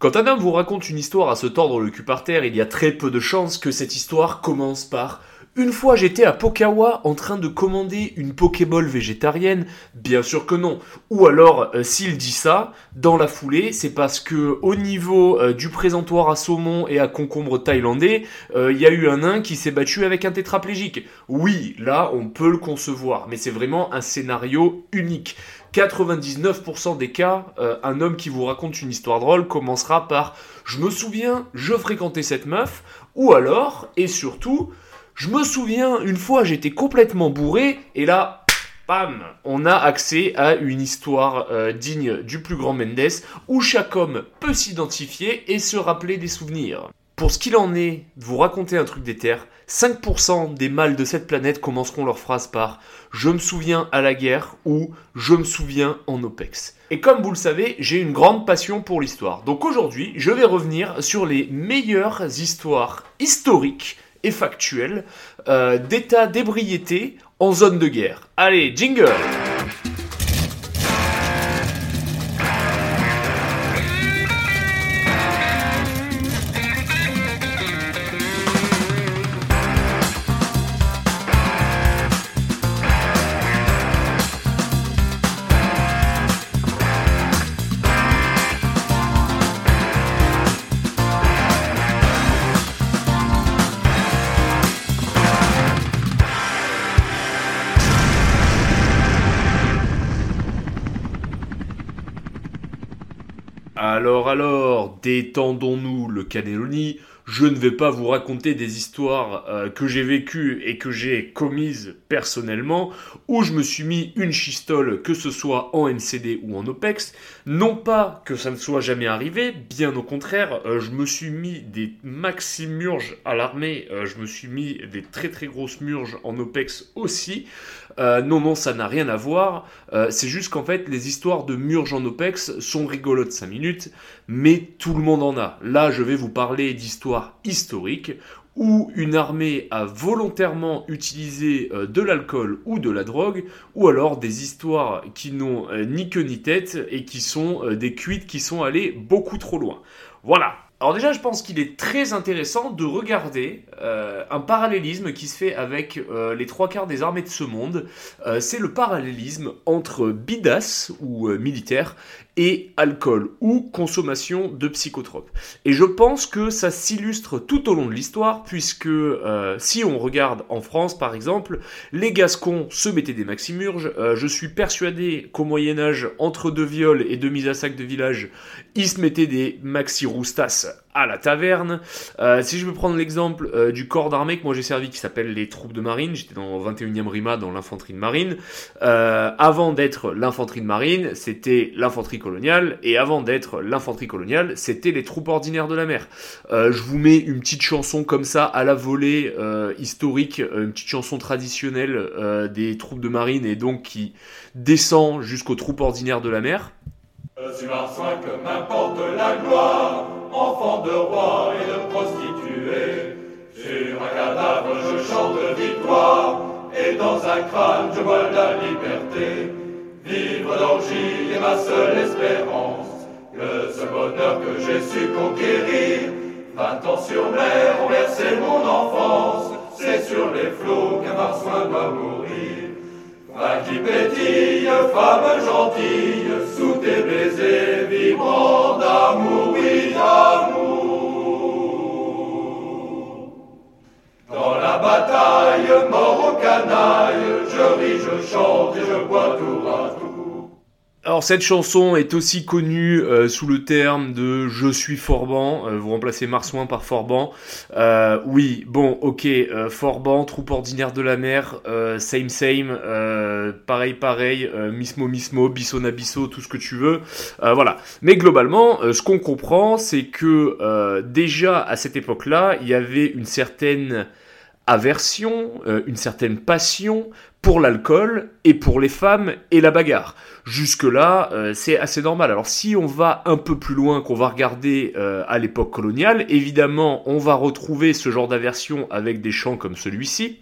Quand un homme vous raconte une histoire à se tordre le cul par terre, il y a très peu de chances que cette histoire commence par une fois j'étais à Pokawa en train de commander une Pokéball végétarienne, bien sûr que non. Ou alors, euh, s'il dit ça, dans la foulée, c'est parce que au niveau euh, du présentoir à saumon et à concombre thaïlandais, euh, il y a eu un nain qui s'est battu avec un tétraplégique. Oui, là, on peut le concevoir, mais c'est vraiment un scénario unique. 99% des cas, un homme qui vous raconte une histoire drôle commencera par je me souviens, je fréquentais cette meuf, ou alors, et surtout, je me souviens, une fois, j'étais complètement bourré, et là, bam, on a accès à une histoire euh, digne du plus grand Mendes, où chaque homme peut s'identifier et se rappeler des souvenirs. Pour ce qu'il en est, vous raconter un truc d'éther, 5% des mâles de cette planète commenceront leur phrase par Je me souviens à la guerre ou Je me souviens en OPEX. Et comme vous le savez, j'ai une grande passion pour l'histoire. Donc aujourd'hui, je vais revenir sur les meilleures histoires historiques et factuel euh, d'état d'ébriété en zone de guerre. Allez, jingle Alors alors, détendons-nous le cannelloni, je ne vais pas vous raconter des histoires euh, que j'ai vécues et que j'ai commises personnellement, où je me suis mis une chistole, que ce soit en NCD ou en OPEX. Non pas que ça ne soit jamais arrivé, bien au contraire, euh, je me suis mis des maxi murges à l'armée, euh, je me suis mis des très très grosses murges en OPEX aussi. Non, non, ça n'a rien à voir. c'est juste qu'en fait, les histoires de murges en OPEX sont rigolotes 5 minutes, mais tout le monde en a. Là, je vais vous parler d'histoires historique où une armée a volontairement utilisé euh, de l'alcool ou de la drogue, ou alors des histoires qui n'ont euh, ni queue ni tête et qui sont euh, des cuites qui sont allées beaucoup trop loin. Voilà, alors déjà, je pense qu'il est très intéressant de regarder un parallélisme qui se fait avec les trois quarts des armées de ce monde. c'est le parallélisme entre bidas ou militaire et alcool ou consommation de psychotropes. Et je pense que ça s'illustre tout au long de l'histoire puisque euh, si on regarde en France par exemple, les Gascons se mettaient des maximurges. Euh, je suis persuadé qu'au Moyen Âge, entre deux viols et deux mises à sac de village, ils se mettaient des maxi roustas à la taverne. Euh, si je veux prendre l'exemple du corps d'armée que moi j'ai servi qui s'appelle les troupes de marine, j'étais dans 21e RIMA dans l'infanterie de marine. avant d'être l'infanterie de marine, c'était l'infanterie coloniale, et avant d'être l'infanterie coloniale, c'était les troupes ordinaires de la mer. Euh, je vous mets une petite chanson comme ça à la volée euh, historique, euh, une petite chanson traditionnelle des troupes de marine et donc qui descend jusqu'aux troupes ordinaires de la mer. Suis marsouin que m'importe la gloire, enfant de roi et de prostituée. Sur un cadavre je chante victoire, et dans un crâne je vois la liberté. Vivre d'orgie est ma seule espérance. Le seul bonheur que j'ai su conquérir. Vingt ans sur mer ont versé mon enfance. C'est sur les flots qu'un marsouin doit mourir. Va qui pétille, femme gentille, sous tes baisers vibrants d'amour, oui d'amour. Dans la bataille, mort au canaille, je ris, je chante et je bois tout à tout. Alors cette chanson est aussi connue euh, sous le terme de Je suis Forban, euh, vous remplacez Marsouin par Forban. Euh, oui, bon, ok, Forban, troupe ordinaire de la mer, same same, pareil pareil, mismo mismo, bisona bisso, tout ce que tu veux. voilà. Mais globalement, ce qu'on comprend, c'est que déjà à cette époque-là, il y avait une certaine aversion, euh, une certaine passion pour l'alcool et pour les femmes et la bagarre. Jusque-là, euh, c'est assez normal. Alors si on va un peu plus loin, qu'on va regarder euh, à l'époque coloniale, évidemment, on va retrouver ce genre d'aversion avec des chants comme celui-ci.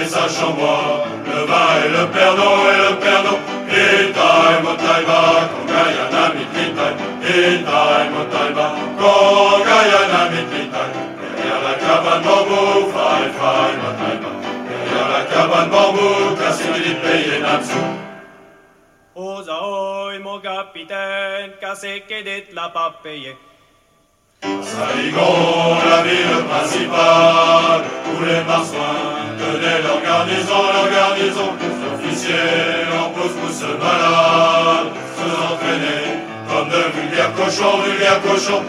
et et le perdon et le perdon. Itai motaiba, kongayana mitlitai. Itai motaiba, kongayana mitlitai. Derrière la cabane bambou, fai fai motaiba. Derrière la cabane bambou, classique paye Natsu. Osa oi, mon capitaine, qu'est l'a pas payé. Saligon, la ville principale, où les marsouins tenaient leur garnison, leur garnison, les officiers en pousse-pousse malades, se entraînaient comme de vulgaires cochons, vulgaires cochons,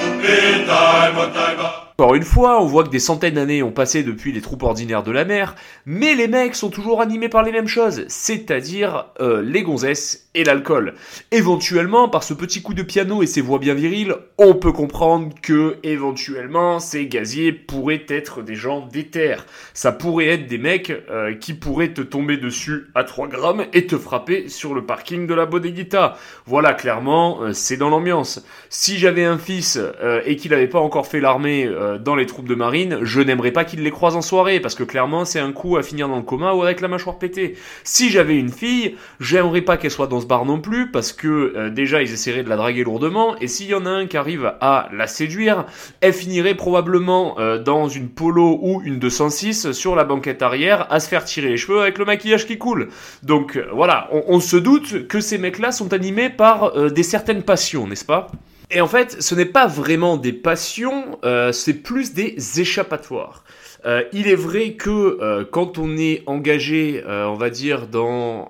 what time, Encore une fois, on voit que des centaines d'années ont passé depuis les troupes ordinaires de la mer, mais les mecs sont toujours animés par les mêmes choses, c'est-à-dire euh, les gonzesses et l'alcool. Éventuellement, par ce petit coup de piano et ses voix bien viriles, on peut comprendre que, éventuellement, ces gaziers pourraient être des gens d'éther. Ça pourrait être des mecs euh, qui pourraient te tomber dessus à 3 grammes et te frapper sur le parking de la Bodeguita. Voilà, clairement, euh, c'est dans l'ambiance. Si j'avais un fils et qu'il n'avait pas encore fait l'armée euh, dans les troupes de marine, je n'aimerais pas qu'il les croise en soirée, parce que clairement, c'est un coup à finir dans le coma ou avec la mâchoire pétée. Si j'avais une fille, j'aimerais pas qu'elle soit dans ce bar non plus, parce que euh, déjà, ils essaieraient de la draguer lourdement, et s'il y en a un qui arrive à la séduire, elle finirait probablement euh, dans une polo ou une 206 sur la banquette arrière à se faire tirer les cheveux avec le maquillage qui coule. Donc voilà, on, se doute que ces mecs-là sont animés par des certaines passions, n'est-ce pas? Et en fait, ce n'est pas vraiment des passions, euh, c'est plus des échappatoires. Euh, il est vrai que euh, quand on est engagé, on va dire, dans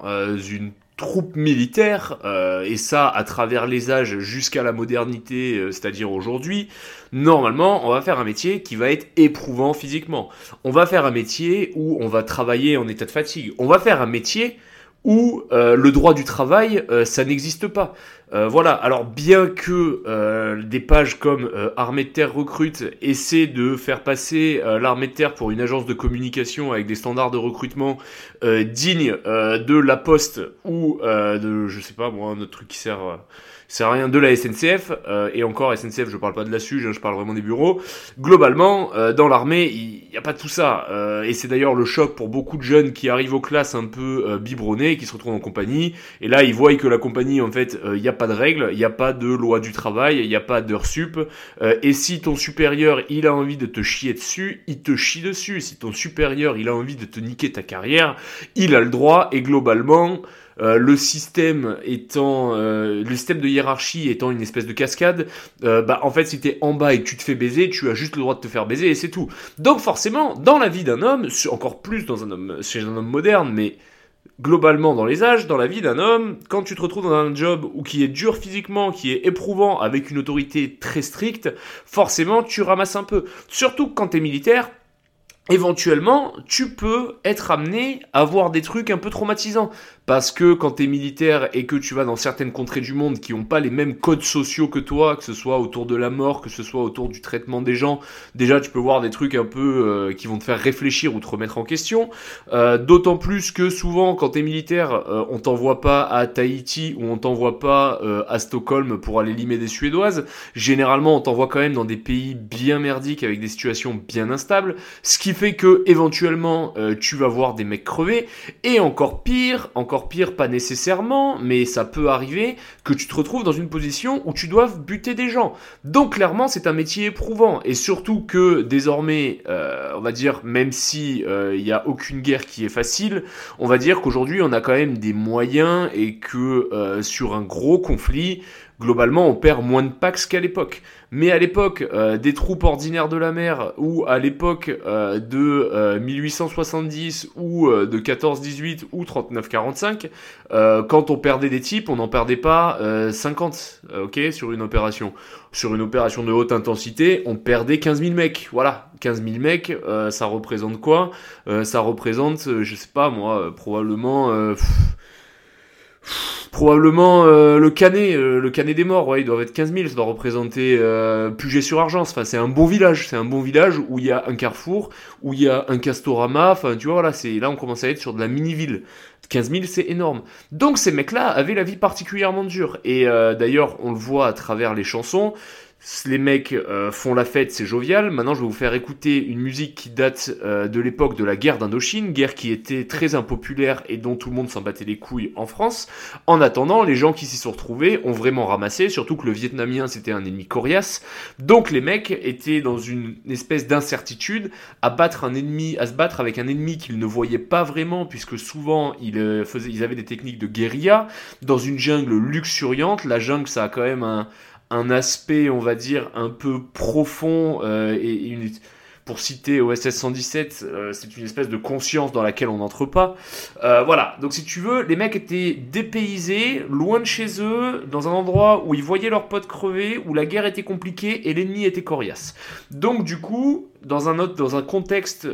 une troupe militaire, et ça à travers les âges jusqu'à la modernité, c'est-à-dire aujourd'hui, normalement, on va faire un métier qui va être éprouvant physiquement. On va faire un métier où on va travailler en état de fatigue. On va faire un métier où euh, le droit du travail, euh, ça n'existe pas. Euh, voilà, alors bien que euh, des pages comme euh, Armée de Terre Recrute essaient de faire passer euh, l'armée de terre pour une agence de communication avec des standards de recrutement dignes de la Poste ou de, je sais pas moi, un autre truc qui sert... euh, sert à rien de la SNCF, euh, et encore SNCF, je parle pas de la SUGE, hein, je parle vraiment des bureaux. Globalement, euh, dans l'armée, il n'y a pas tout ça. Euh, et c'est d'ailleurs le choc pour beaucoup de jeunes qui arrivent aux classes un peu euh, biberonnés, qui se retrouvent en compagnie, et là ils voient que la compagnie, en fait, il n'y a pas de règles, il n'y a pas de loi du travail, il n'y a pas d'heures sup, euh, et si ton supérieur, il a envie de te chier dessus, il te chie dessus. Si ton supérieur, il a envie de te niquer ta carrière, il a le droit, et globalement... Euh, le système étant euh, le système de hiérarchie étant une espèce de cascade, euh, bah en fait si t'es en bas et que tu te fais baiser, tu as juste le droit de te faire baiser et c'est tout. Donc forcément, dans la vie d'un homme, encore plus dans un homme chez un homme moderne, mais globalement dans les âges, dans la vie d'un homme, quand tu te retrouves dans un job où qui est dur physiquement, qui est éprouvant, avec une autorité très stricte, forcément tu ramasses un peu. Surtout quand t'es militaire, éventuellement, tu peux être amené à voir des trucs un peu traumatisants. Parce que quand t'es militaire et que tu vas dans certaines contrées du monde qui n'ont pas les mêmes codes sociaux que toi, que ce soit autour de la mort, que ce soit autour du traitement des gens, déjà tu peux voir des trucs un peu euh, qui vont te faire réfléchir ou te remettre en question. Euh, D'autant plus que souvent, quand t'es militaire, euh, on t'envoie pas à Tahiti ou on t'envoie pas euh, à Stockholm pour aller limer des Suédoises. Généralement, on t'envoie quand même dans des pays bien merdiques avec des situations bien instables, ce qui fait que éventuellement euh, tu vas voir des mecs crever. Et encore pire, encore pire, pas nécessairement, mais ça peut arriver que tu te retrouves dans une position où tu dois buter des gens. Donc clairement, c'est un métier éprouvant et surtout que désormais, euh, on va dire, même si euh, il y a aucune guerre qui est facile, on va dire qu'aujourd'hui on a quand même des moyens et que euh, sur un gros conflit, globalement on perd moins de pax qu'à l'époque. Mais à l'époque euh, des troupes ordinaires de la mer ou à l'époque euh, de euh, 1870 ou euh, de 14-18 ou 39-45, euh, quand on perdait des types, on n'en perdait pas euh, 50, euh, ok, sur une opération. Sur une opération de haute intensité, on perdait 15 000 mecs. Voilà, 15 000 mecs, ça représente quoi? Ça représente, je sais pas moi, probablement... Probablement euh, le canet, euh, le canet des morts, ouais, ils doivent être 15 000, ça doit représenter euh, Puget-sur-Argence, enfin c'est un bon village, c'est un bon village où il y a un carrefour, où il y a un castorama, enfin tu vois, voilà, c'est là on commence à être sur de la mini-ville. 15 000 c'est énorme. Donc ces mecs-là avaient la vie particulièrement dure, et euh, d'ailleurs on le voit à travers les chansons, les mecs euh, font la fête, c'est jovial. Maintenant, je vais vous faire écouter une musique qui date euh, de l'époque de la guerre d'Indochine, guerre qui était très impopulaire et dont tout le monde s'en battait les couilles en France. En attendant, les gens qui s'y sont retrouvés ont vraiment ramassé, surtout que le Vietnamien c'était un ennemi coriace. Donc les mecs étaient dans une espèce d'incertitude à battre un ennemi, à se battre avec un ennemi qu'ils ne voyaient pas vraiment, puisque souvent ils, euh, faisaient, ils avaient des techniques de guérilla dans une jungle luxuriante. La jungle, ça a quand même un un aspect, on va dire, un peu profond euh, et une, pour citer OSS 117, euh, c'est une espèce de conscience dans laquelle on n'entre pas. Euh, voilà, donc si tu veux, les mecs étaient dépaysés, loin de chez eux, dans un endroit où ils voyaient leurs potes crever, où la guerre était compliquée et l'ennemi était coriace. Donc du coup, dans un autre, dans un contexte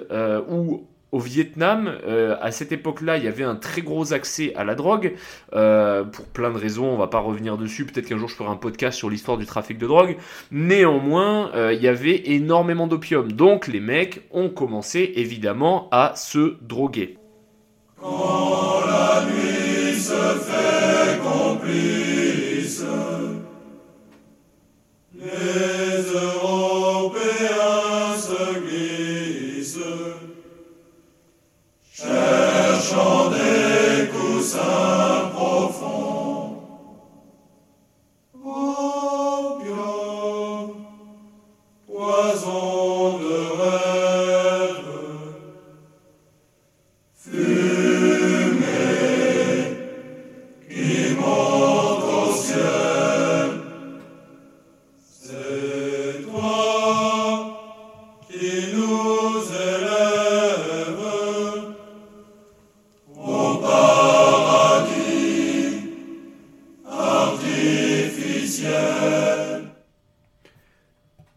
où au Vietnam, euh, à cette époque-là, il y avait un très gros accès à la drogue, euh, pour plein de raisons, on va pas revenir dessus, peut-être qu'un jour je ferai un podcast sur l'histoire du trafic de drogue. Néanmoins, euh, il y avait énormément d'opium, donc les mecs ont commencé évidemment à se droguer. Quand la nuit se fait complice,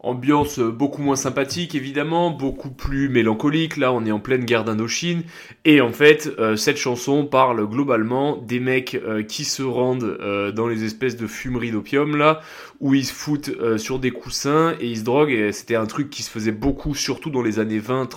beaucoup moins sympathique évidemment, beaucoup plus mélancolique. Là, on est en pleine guerre d'Indochine. Et en fait, euh, cette chanson parle globalement des mecs euh, qui se rendent euh, dans les espèces de fumeries d'opium là, où ils se foutent sur des coussins et ils se droguent. Et c'était un truc qui se faisait beaucoup, surtout dans les années 20,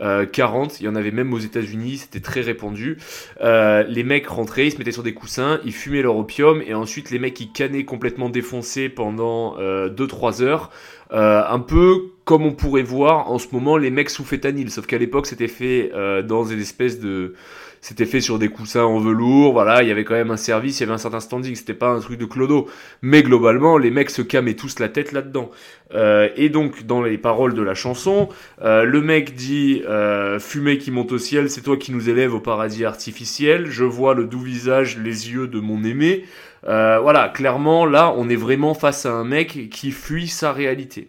30. 40, il y en avait même aux États-Unis, c'était très répandu. les mecs rentraient, ils se mettaient sur des coussins, ils fumaient leur opium et ensuite les mecs ils cannaient complètement défoncés pendant 2-3 heures. Euh, un peu comme on pourrait voir en ce moment les mecs sous fétanil, sauf qu'à l'époque c'était fait euh, dans des espèces de... C'était fait sur des coussins en velours, voilà, il y avait quand même un service, il y avait un certain standing, c'était pas un truc de clodo. Mais globalement, les mecs se camaient tous la tête là-dedans. Euh, et donc, dans les paroles de la chanson, le mec dit Fumée qui monte au ciel, c'est toi qui nous élèves au paradis artificiel, je vois le doux visage, les yeux de mon aimé. Euh, voilà, clairement, là, on est vraiment face à un mec qui fuit sa réalité.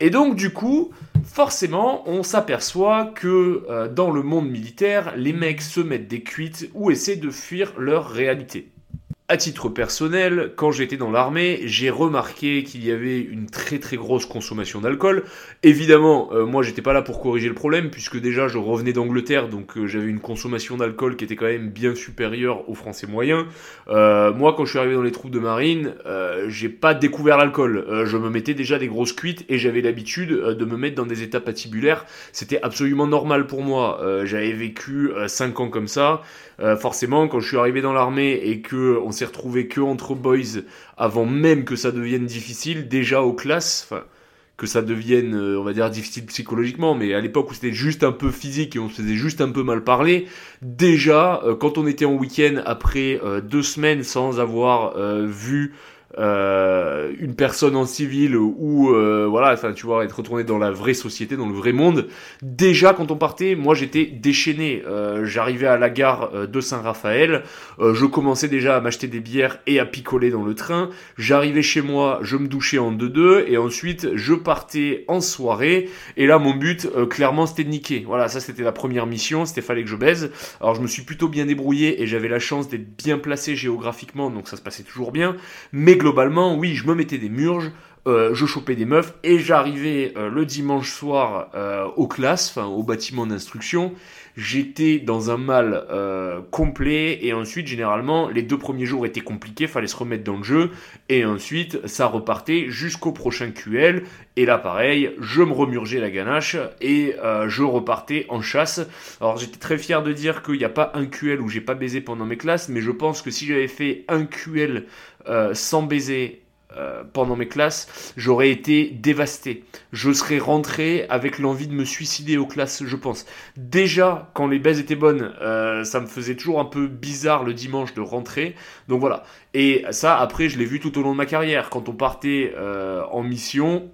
Et donc, du coup, forcément, on s'aperçoit que euh, dans le monde militaire, les mecs se mettent des cuites ou essaient de fuir leur réalité. À titre personnel, quand j'étais dans l'armée, j'ai remarqué qu'il y avait une très très grosse consommation d'alcool. Évidemment, euh, moi j'étais pas là pour corriger le problème puisque déjà je revenais d'Angleterre donc euh, j'avais une consommation d'alcool qui était quand même bien supérieure aux Français moyens. Euh, moi quand je suis arrivé dans les troupes de marine, j'ai pas découvert l'alcool. je me mettais déjà des grosses cuites et j'avais l'habitude de me mettre dans des états patibulaires. C'était absolument normal pour moi. j'avais vécu 5 ans comme ça. forcément, quand je suis arrivé dans l'armée et que on s'est retrouvé que entre boys avant même que ça devienne difficile, déjà aux classes, enfin, que ça devienne, euh, on va dire, difficile psychologiquement, mais à l'époque où c'était juste un peu physique et on se faisait juste un peu mal parler, déjà, euh, quand on était en week-end après euh, deux semaines sans avoir vu euh, une personne en civil ou euh, voilà, enfin tu vois, être retourné dans la vraie société, dans le vrai monde. Déjà quand on partait, moi j'étais déchaîné. Euh, j'arrivais à la gare de Saint-Raphaël, je commençais déjà à m'acheter des bières et à picoler dans le train. J'arrivais chez moi, je me douchais en deux-deux et ensuite je partais en soirée. Et là mon but, clairement, c'était de niquer. Voilà, ça c'était la première mission, c'était fallait que je baise. Alors je me suis plutôt bien débrouillé et j'avais la chance d'être bien placé géographiquement, donc ça se passait toujours bien. Mais globalement, oui, je me mettais des murges, euh, je chopais des meufs et j'arrivais euh, le dimanche soir euh, aux classes, enfin au bâtiment d'instruction. J'étais dans un mal complet et ensuite généralement les deux premiers jours étaient compliqués, fallait se remettre dans le jeu et ensuite ça repartait jusqu'au prochain QL et là pareil, je me remurgeais la ganache et je repartais en chasse. Alors j'étais très fier de dire qu'il n'y a pas un QL où j'ai pas baisé pendant mes classes, mais je pense que si j'avais fait un QL sans baiser euh, pendant mes classes, j'aurais été dévasté. Je serais rentré avec l'envie de me suicider aux classes, je pense. Déjà, quand les baises étaient bonnes, euh, ça me faisait toujours un peu bizarre le dimanche de rentrer. Donc voilà. Et ça, après, je l'ai vu tout au long de ma carrière. Quand on partait euh, en mission,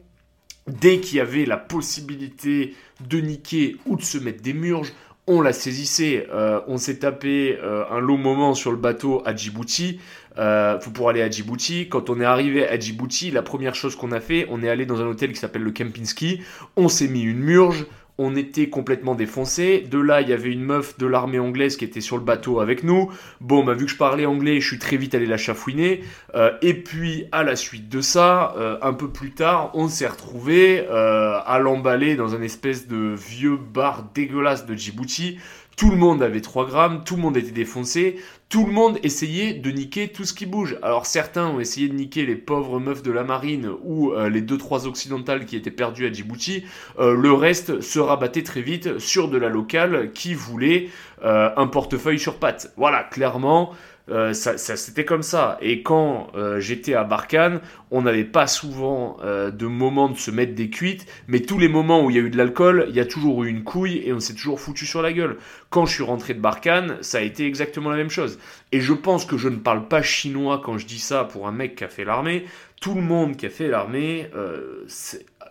dès qu'il y avait la possibilité de niquer ou de se mettre des murges, on la saisissait. On s'est tapé un long moment sur le bateau à Djibouti euh, pour aller à Djibouti. Quand on est arrivé à Djibouti, la première chose qu'on a fait, on est allé dans un hôtel qui s'appelle le Kempinski. On s'est mis une murge on était complètement défoncé. De là, il y avait une meuf de l'armée anglaise qui était sur le bateau avec nous. Bon, bah, vu que je parlais anglais, je suis très vite allé la chafouiner. Euh, et puis, à la suite de ça, euh, un peu plus tard, on s'est retrouvé euh, à l'emballer dans un espèce de vieux bar dégueulasse de Djibouti. Tout le monde avait 3 grammes, tout le monde était défoncé, tout le monde essayait de niquer tout ce qui bouge. Alors certains ont essayé de niquer les pauvres meufs de la marine ou euh, les 2-3 occidentales qui étaient perdues à Djibouti. Euh, le reste se rabattait très vite sur de la locale qui voulait euh, un portefeuille sur pattes. Voilà, clairement, euh, ça, ça c'était comme ça. Et quand euh, j'étais à Barkhane, on n'avait pas souvent euh, de moments de se mettre des cuites, mais tous les moments où il y a eu de l'alcool, il y a toujours eu une couille et on s'est toujours foutu sur la gueule. Quand je suis rentré de Barkhane, ça a été exactement la même chose. Et je pense que je ne parle pas chinois quand je dis ça pour un mec qui a fait l'armée. Tout le monde qui a fait l'armée,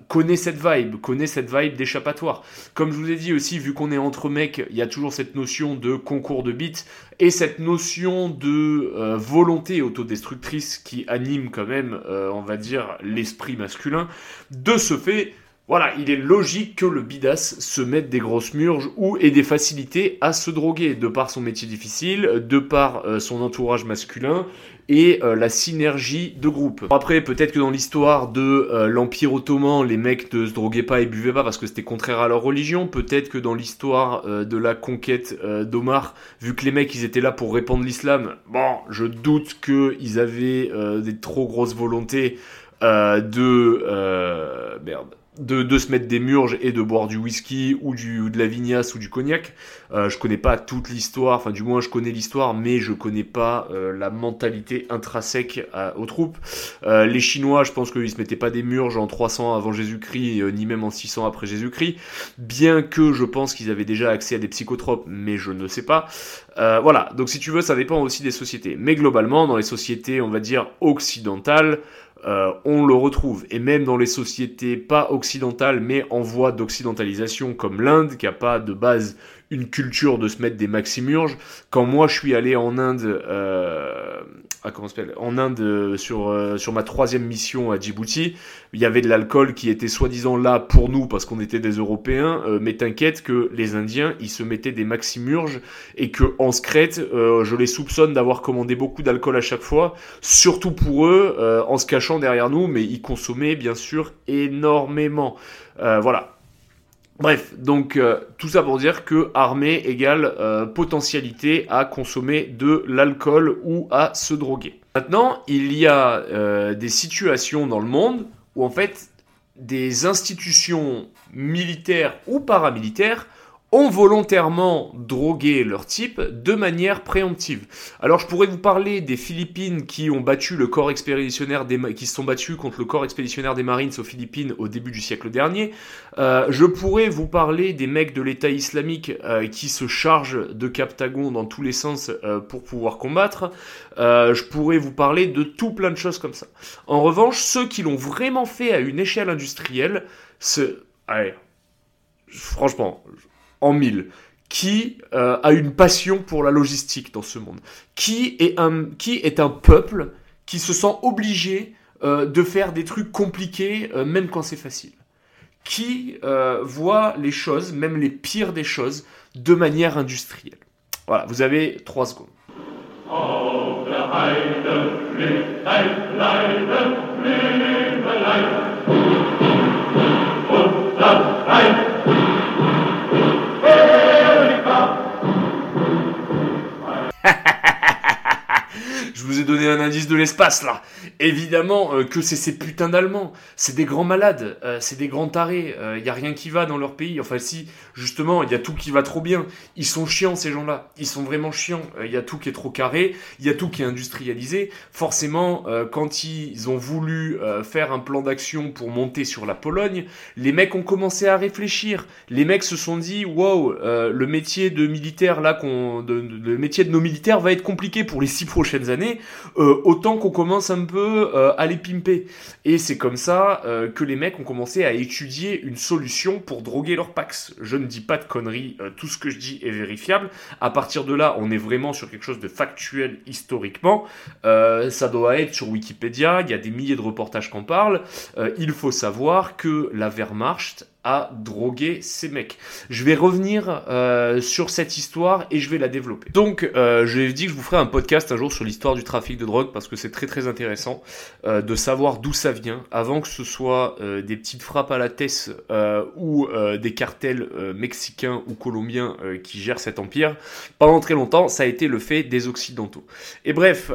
connaît cette vibe, connaît cette vibe d'échappatoire. Comme je vous ai dit aussi, vu qu'on est entre mecs, il y a toujours cette notion de concours de bits et cette notion de euh, volonté autodestructrice qui anime quand même, euh, on va dire, l'esprit masculin. De ce fait, voilà, il est logique que le bidas se mette des grosses murges ou ait des facilités à se droguer, de par son métier difficile, de par euh, son entourage masculin et euh, la synergie de groupe. Après, peut-être que dans l'histoire de euh, l'Empire ottoman, les mecs ne se droguaient pas et buvaient pas parce que c'était contraire à leur religion. Peut-être que dans l'histoire de la conquête d'Omar, vu que les mecs ils étaient là pour répandre l'islam, bon, je doute qu'ils avaient des trop grosses volontés de... merde de, de, se mettre des murges et de boire du whisky ou, du, ou de la vignasse ou du cognac. Euh, je connais pas toute l'histoire, enfin du moins je connais l'histoire, mais je connais pas euh, la mentalité intrinsèque aux troupes. Euh, les Chinois, je pense qu'ils se mettaient pas des murges en 300 avant Jésus-Christ, euh, ni même en 600 après Jésus-Christ, bien que je pense qu'ils avaient déjà accès à des psychotropes, mais je ne sais pas. Euh, voilà, donc si tu veux, ça dépend aussi des sociétés. Mais globalement, dans les sociétés, on va dire occidentales, euh, on le retrouve. Et même dans les sociétés pas occidentales, mais en voie d'occidentalisation, comme l'Inde, qui a pas de base une culture de se mettre des maximurges. Quand moi je suis allé en Inde, euh, ah, comment En Inde euh, sur euh, sur ma troisième mission à Djibouti, il y avait de l'alcool qui était soi-disant là pour nous parce qu'on était des Européens. Euh, mais t'inquiète que les Indiens ils se mettaient des maximurges et que en secrète, je les soupçonne d'avoir commandé beaucoup d'alcool à chaque fois, surtout pour eux, en se cachant derrière nous, mais ils consommaient bien sûr énormément. voilà, Bref, donc euh, tout ça pour dire que armée égale euh, potentialité à consommer de l'alcool ou à se droguer. Maintenant, il y a euh, des situations dans le monde où en fait des institutions militaires ou paramilitaires ont volontairement drogué leur type de manière préemptive. Alors je pourrais vous parler des Philippines qui ont battu le corps expéditionnaire des qui se sont battus contre le corps expéditionnaire des Marines aux Philippines au début du siècle dernier. Euh, je pourrais vous parler des mecs de l'État islamique euh, qui se chargent de Captagon dans tous les sens euh, pour pouvoir combattre. Je pourrais vous parler de tout plein de choses comme ça. En revanche, ceux qui l'ont vraiment fait à une échelle industrielle, ce... Allez, franchement, en mille qui euh, a une passion pour la logistique dans ce monde, qui est un, qui est un peuple qui se sent obligé euh, de faire des trucs compliqués euh, même quand c'est facile, qui voit les choses, même les pires des choses, de manière industrielle? Voilà, vous avez trois secondes. indice l'espace là. Évidemment euh, que c'est ces putains d'Allemands. C'est des grands malades, euh, c'est des grands tarés. Il euh, y a rien qui va dans leur pays. Enfin si, justement, il y a tout qui va trop bien. Ils sont chiants ces gens-là. Ils sont vraiment chiants. Il y a tout qui est trop carré. Il y a tout qui est industrialisé. Forcément, quand ils ont voulu faire un plan d'action pour monter sur la Pologne, les mecs ont commencé à réfléchir. Les mecs se sont dit, wow, le métier de militaire là, qu'on, le métier de nos militaires va être compliqué pour les six prochaines années. autant qu'on commence un peu à les pimper. Et c'est comme ça euh, que les mecs ont commencé à étudier une solution pour droguer leur Pax. Je ne dis pas de conneries, euh, tout ce que je dis est vérifiable. À partir de là, on est vraiment sur quelque chose de factuel historiquement. Euh, ça doit être sur Wikipédia, il y a des milliers de reportages qui en parlent. il faut savoir que la Wehrmacht à droguer ces mecs. Je vais revenir euh, sur cette histoire et je vais la développer. Donc, euh, je dit que je vous ferai un podcast un jour sur l'histoire du trafic de drogue parce que c'est très très intéressant euh, de savoir d'où ça vient avant que ce soit euh, des petites frappes à la tête ou des cartels mexicains ou colombiens qui gèrent cet empire. Pendant très longtemps, ça a été le fait des occidentaux. Et bref,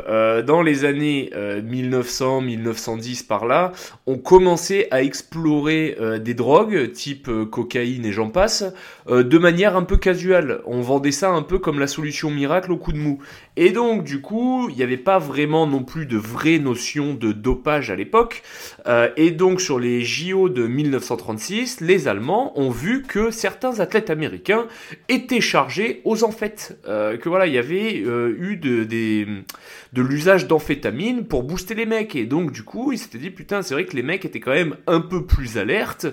dans les années 1900-1910 par là, on commençait à explorer des drogues type euh, cocaïne et j'en passe, euh, de manière un peu casuelle. On vendait ça un peu comme la solution miracle au coup de mou. Et donc, du coup, il n'y avait pas vraiment non plus de vraie notion de dopage à l'époque. Euh, et donc, sur les JO de 1936, les Allemands ont vu que certains athlètes américains étaient chargés aux amphètes. que voilà, il y avait eu de, de l'usage d'amphétamines pour booster les mecs. Et donc, du coup, ils s'étaient dit, putain, c'est vrai que les mecs étaient quand même un peu plus alertes.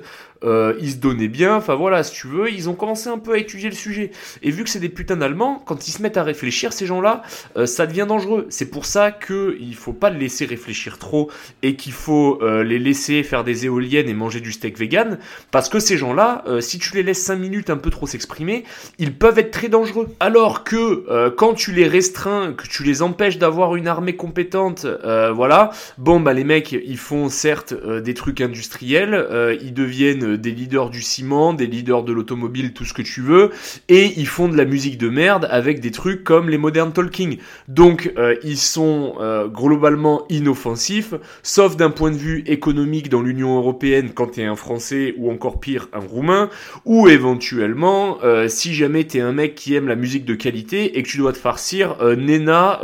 Euh, ils se donnaient bien, enfin voilà, si tu veux, ils ont commencé un peu à étudier le sujet. Et vu que c'est des putains d'Allemands, quand ils se mettent à réfléchir, ces gens-là, euh, ça devient dangereux. C'est pour ça que il faut pas les laisser réfléchir trop et qu'il faut euh, les laisser faire des éoliennes et manger du steak vegan, parce que ces gens-là, si tu les laisses 5 minutes un peu trop s'exprimer, ils peuvent être très dangereux. Alors que quand tu les restreins, que tu les empêches d'avoir une armée compétente, voilà, bon bah les mecs, ils font certes des trucs industriels, ils deviennent des leaders du ciment, des leaders de l'automobile, tout ce que tu veux, et ils font de la musique de merde avec des trucs comme les modern talking. Donc euh, ils sont euh, globalement inoffensifs, sauf d'un point de vue économique dans l'Union européenne quand t'es un Français ou encore pire un Roumain, ou éventuellement euh, si jamais t'es un mec qui aime la musique de qualité et que tu dois te farcir Nena,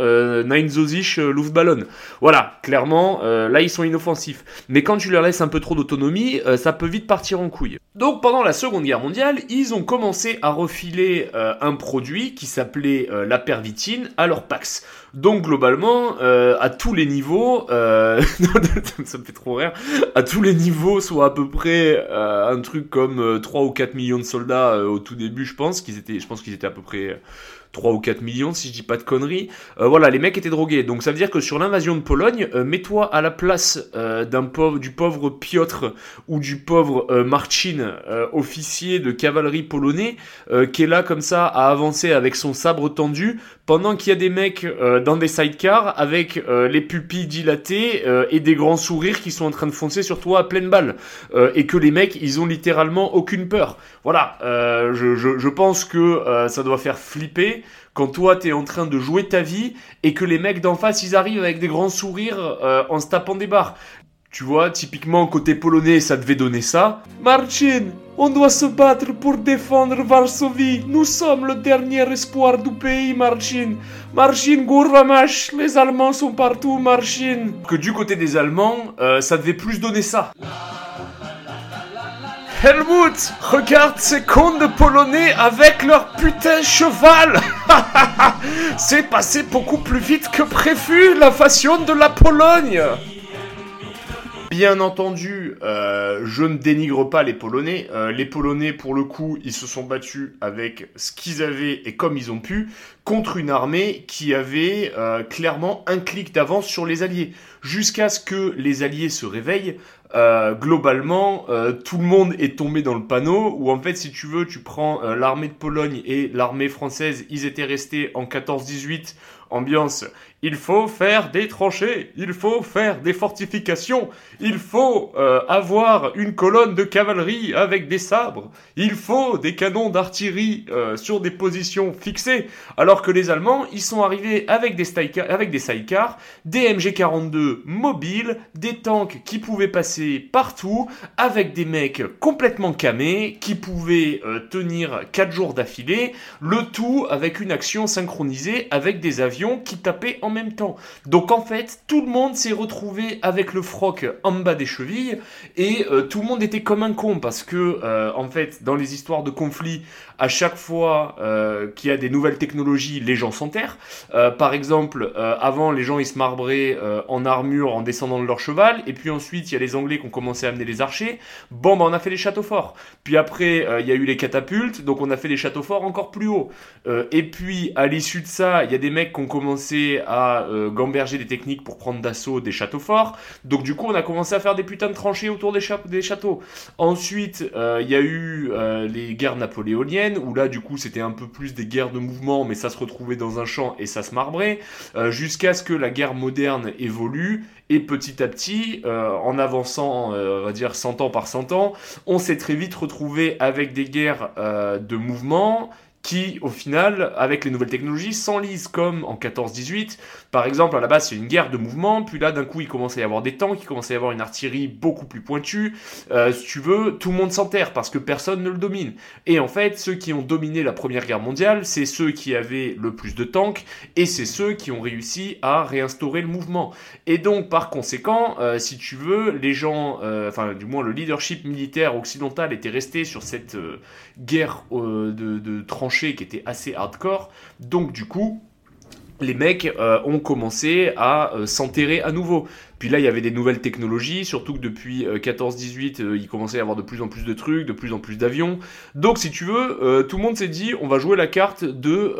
Nine Zozich, Luftballon. Voilà, clairement là ils sont inoffensifs. Mais quand tu leur laisses un peu trop d'autonomie, ça peut vite partir en couille. Donc pendant la Seconde Guerre mondiale, ils ont commencé à refiler euh, un produit qui s'appelait euh, la pervitine à leur Pax. Donc globalement, euh, à tous les niveaux, ça me fait trop rire, à tous les niveaux, soit à peu près un truc comme 3 ou 4 millions de soldats au tout début, je pense qu'ils étaient, je pense qu'ils étaient à peu près 3 ou 4 millions si je dis pas de conneries. Euh, voilà, les mecs étaient drogués. Donc ça veut dire que sur l'invasion de Pologne, euh, mets-toi à la place euh, d'un pauvre, du pauvre Piotr ou du pauvre Marcin, officier de cavalerie polonais, qui est là comme ça à avancer avec son sabre tendu, pendant qu'il y a des mecs dans des sidecars avec les pupilles dilatées et des grands sourires qui sont en train de foncer sur toi à pleine balle. et que les mecs, ils ont littéralement aucune peur. Voilà, je, pense que ça doit faire flipper quand toi t'es en train de jouer ta vie et que les mecs d'en face ils arrivent avec des grands sourires euh, en se tapant des barres. Tu vois, typiquement côté polonais ça devait donner ça. Marcin, on doit se battre pour défendre Varsovie. Nous sommes le dernier espoir du pays, Marcin. Marcin Gourvamash, les Allemands sont partout, Marcin. Que du côté des Allemands, euh, ça devait plus donner ça. Helmut, regarde ces cons de polonais avec leur putain cheval C'est passé beaucoup plus vite que prévu, la fashion de la Pologne Bien entendu, euh, je ne dénigre pas les Polonais. Euh, les Polonais, pour le coup, ils se sont battus avec ce qu'ils avaient et comme ils ont pu contre une armée qui avait euh, clairement un clic d'avance sur les Alliés. Jusqu'à ce que les Alliés se réveillent, globalement, tout le monde est tombé dans le panneau, où en fait, si tu veux, tu prends l'armée de Pologne et l'armée française, ils étaient restés en 14-18 ambiance. Il faut faire des tranchées, il faut faire des fortifications, il faut euh, avoir une colonne de cavalerie avec des sabres, il faut des canons d'artillerie euh, sur des positions fixées, alors que les Allemands, ils sont arrivés avec des, avec des des MG42 mobiles, des tanks qui pouvaient passer partout, avec des mecs complètement camés, qui pouvaient euh, tenir 4 jours d'affilée, le tout avec une action synchronisée avec des avions qui tapaient en même temps. Donc en fait, tout le monde s'est retrouvé avec le froc en bas des chevilles et euh, tout le monde était comme un con parce que euh, en fait, dans les histoires de conflits, à chaque fois euh, qu'il y a des nouvelles technologies, les gens s'enterrent. par exemple, avant, les gens ils se marbraient en armure en descendant de leur cheval et puis ensuite, il y a les Anglais qui ont commencé à amener les archers. Bon, bah, on a fait les châteaux forts. Puis après, il y a eu les catapultes, donc on a fait les châteaux forts encore plus haut. et puis, à l'issue de ça, il y a des mecs qui ont commencé à euh, gamberger des techniques pour prendre d'assaut des châteaux forts. Donc du coup, on a commencé à faire des putains de tranchées autour des, châteaux. Ensuite, euh, il y a eu euh, les guerres napoléoniennes, où là, du coup, c'était un peu plus des guerres de mouvement, mais ça se retrouvait dans un champ et ça se marbrait, jusqu'à ce que la guerre moderne évolue. Et petit à petit, en avançant, on va dire 100 ans par 100 ans, on s'est très vite retrouvé avec des guerres de mouvement qui, au final, avec les nouvelles technologies, s'enlisent comme en 14-18. Par exemple, à la base, c'est une guerre de mouvement, puis là, d'un coup, il commence à y avoir des tanks, il commence à y avoir une artillerie beaucoup plus pointue. Euh, si tu veux, tout le monde s'enterre parce que personne ne le domine. Et en fait, ceux qui ont dominé la Première Guerre mondiale, c'est ceux qui avaient le plus de tanks, et c'est ceux qui ont réussi à réinstaurer le mouvement. Et donc, par conséquent, euh, si tu veux, les gens, euh, enfin, du moins, le leadership militaire occidental était resté sur cette guerre de, de tranchées qui était assez hardcore. Donc du coup, les mecs euh, ont commencé à euh, s'enterrer à nouveau. Puis là, il y avait des nouvelles technologies, surtout que depuis 14-18, euh, il commençait à y avoir de plus en plus de trucs, de plus en plus d'avions. Donc, si tu veux, tout le monde s'est dit, on va jouer la carte de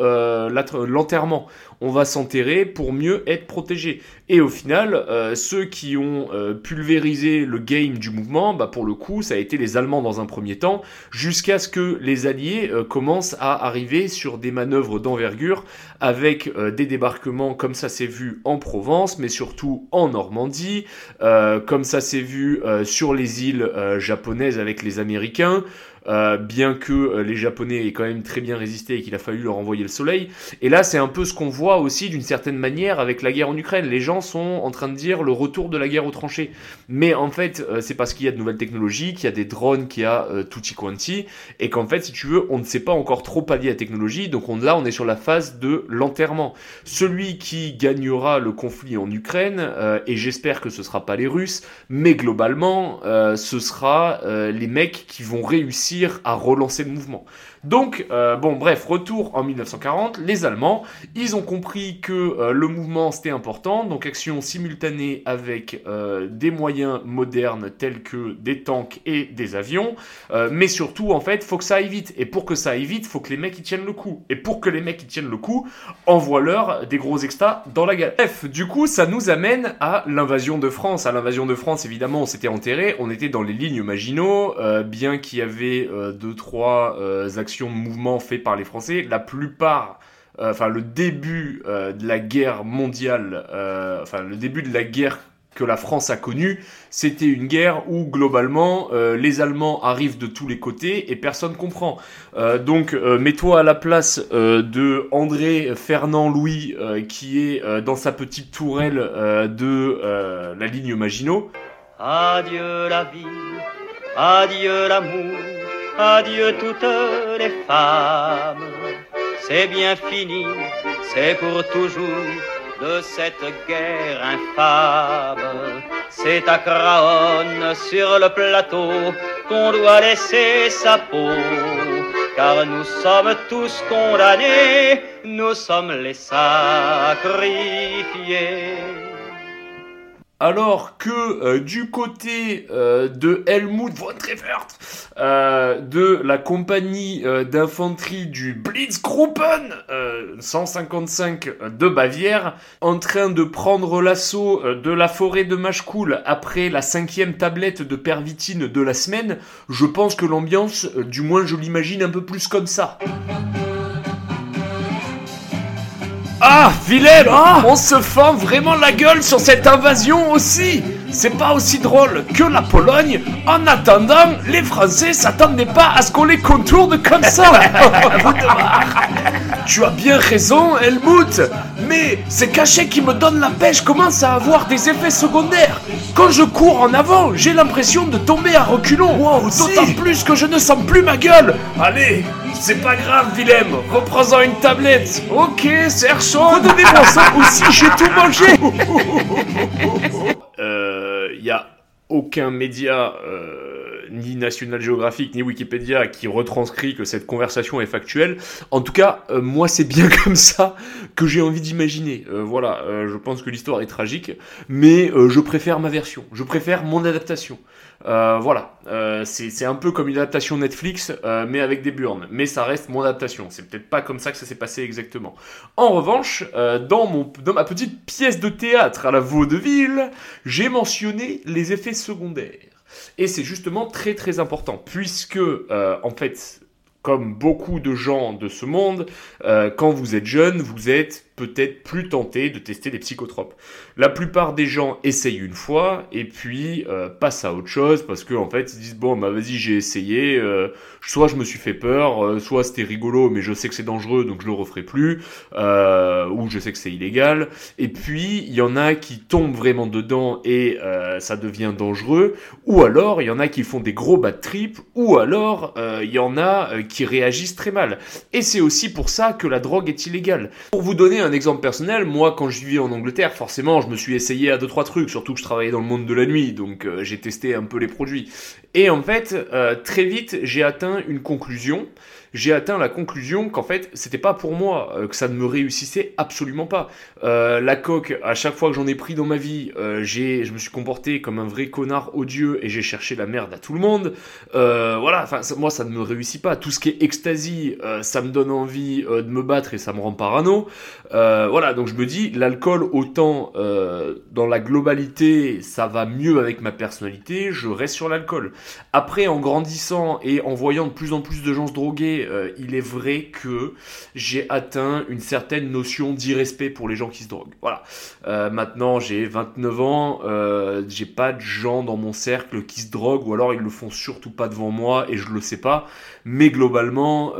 l'enterrement on va s'enterrer pour mieux être protégé. Et au final, euh, ceux qui ont euh, pulvérisé le game du mouvement, bah pour le coup, ça a été les Allemands dans un premier temps, jusqu'à ce que les Alliés euh, commencent à arriver sur des manœuvres d'envergure avec des débarquements comme ça s'est vu en Provence, mais surtout en Normandie, comme ça s'est vu sur les îles japonaises avec les Américains. Euh, bien que euh, les Japonais aient quand même très bien résisté et qu'il a fallu leur envoyer le soleil. Et là, c'est un peu ce qu'on voit aussi d'une certaine manière avec la guerre en Ukraine. Les gens sont en train de dire le retour de la guerre aux tranchées. Mais en fait, euh, c'est parce qu'il y a de nouvelles technologies, qu'il y a des drones, qu'il y a tutti quanti, et qu'en fait, si tu veux, on ne sait pas encore trop pallier la technologie. Donc on, là, on est sur la phase de l'enterrement. Celui qui gagnera le conflit en Ukraine, et j'espère que ce sera pas les Russes, mais globalement, ce sera les mecs qui vont réussir à relancer le mouvement. Donc, euh, bon, bref, retour en 1940, les Allemands, ils ont compris que euh, le mouvement c'était important, donc action simultanée avec euh, des moyens modernes tels que des tanks et des avions, mais surtout, en fait, faut que ça aille vite. Et pour que ça aille vite, faut que les mecs ils tiennent le coup. Et pour que les mecs ils tiennent le coup, envoie-leur des gros extras dans la gale. Bref, du coup, ça nous amène à l'invasion de France. À l'invasion de France, évidemment, on s'était enterré, on était dans les lignes Maginot, bien qu'il y avait deux, trois actions mouvement fait par les Français, la plupart euh, enfin le début euh, de la guerre mondiale, euh, enfin le début de la guerre que la France a connue, c'était une guerre où globalement les Allemands arrivent de tous les côtés et personne comprend. donc mets-toi à la place de André Fernand Louis qui est dans sa petite tourelle de la ligne Maginot. Adieu la vie, adieu l'amour Adieu toutes les femmes, c'est bien fini, c'est pour toujours de cette guerre infâme. C'est à Craonne sur le plateau qu'on doit laisser sa peau, car nous sommes tous condamnés, nous sommes les sacrifiés alors que euh, du côté euh, de Helmut von Treffert, euh, de la compagnie d'infanterie du Blitzgruppen 155 de Bavière, en train de prendre l'assaut de la forêt de Machecoul après la cinquième tablette de pervitine de la semaine, je pense que l'ambiance, du moins je l'imagine un peu plus comme ça. Ah, Willem On se fend vraiment la gueule sur cette invasion aussi. C'est pas aussi drôle que la Pologne. En attendant, les Français s'attendaient pas à ce qu'on les contourne comme ça. Tu as bien raison, Helmut. Mais ces cachets qui me donnent la pêche commencent à avoir des effets secondaires. Quand je cours en avant, j'ai l'impression de tomber à reculons. D'autant plus que je ne sens plus ma gueule. Allez, c'est pas grave, Willem. Reprends-en une tablette. Ok, serre Redonnez-moi ça aussi, j'ai tout mangé. Euh, y a aucun média, euh, ni National Geographic, ni Wikipédia, qui retranscrit que cette conversation est factuelle. En tout cas, euh, moi, c'est bien comme ça que j'ai envie d'imaginer. Euh, voilà, je pense que l'histoire est tragique, mais je préfère ma version. Je préfère mon adaptation. Euh, voilà, euh, c'est un peu comme une adaptation Netflix, euh, mais avec des burnes. Mais ça reste mon adaptation. C'est peut-être pas comme ça que ça s'est passé exactement. En revanche, euh, dans, dans ma petite pièce de théâtre à la Vaudeville, j'ai mentionné les effets secondaires. Et c'est justement très très important, puisque en fait, comme beaucoup de gens de ce monde, quand vous êtes jeune, vous êtes peut-être plus tenté de tester des psychotropes. La plupart des gens essayent une fois et puis euh, passent à autre chose parce qu'en en fait ils disent bon bah vas-y j'ai essayé, euh, soit je me suis fait peur, euh, soit c'était rigolo mais je sais que c'est dangereux donc je le referai plus, euh, ou je sais que c'est illégal. Et puis il y en a qui tombent vraiment dedans et euh, ça devient dangereux, ou alors il y en a qui font des gros bad trips, ou alors euh, il y en a qui réagissent très mal. Et c'est aussi pour ça que la drogue est illégale. Pour vous donner un exemple personnel, moi quand je vivais en Angleterre, forcément je me suis essayé à deux trois trucs, surtout que je travaillais dans le monde de la nuit, donc euh, j'ai testé un peu les produits. Et en fait, euh, très vite, j'ai atteint une conclusion. J'ai atteint la conclusion qu'en fait, c'était pas pour moi, euh, que ça ne me réussissait absolument pas. Euh, la coque, à chaque fois que j'en ai pris dans ma vie, euh, je me suis comporté comme un vrai connard odieux et j'ai cherché la merde à tout le monde. Voilà, enfin, moi, ça ne me réussit pas. Tout ce qui est ecstasy, ça me donne envie de me battre et ça me rend parano. Voilà, donc je me dis, l'alcool, autant dans la globalité, ça va mieux avec ma personnalité, je reste sur l'alcool. Après, en grandissant et en voyant de plus en plus de gens se droguer, euh, il est vrai que j'ai atteint une certaine notion d'irrespect pour les gens qui se droguent. Voilà. Euh, maintenant, j'ai 29 ans, euh, j'ai pas de gens dans mon cercle qui se droguent, ou alors ils le font surtout pas devant moi et je le sais pas. Mais globalement,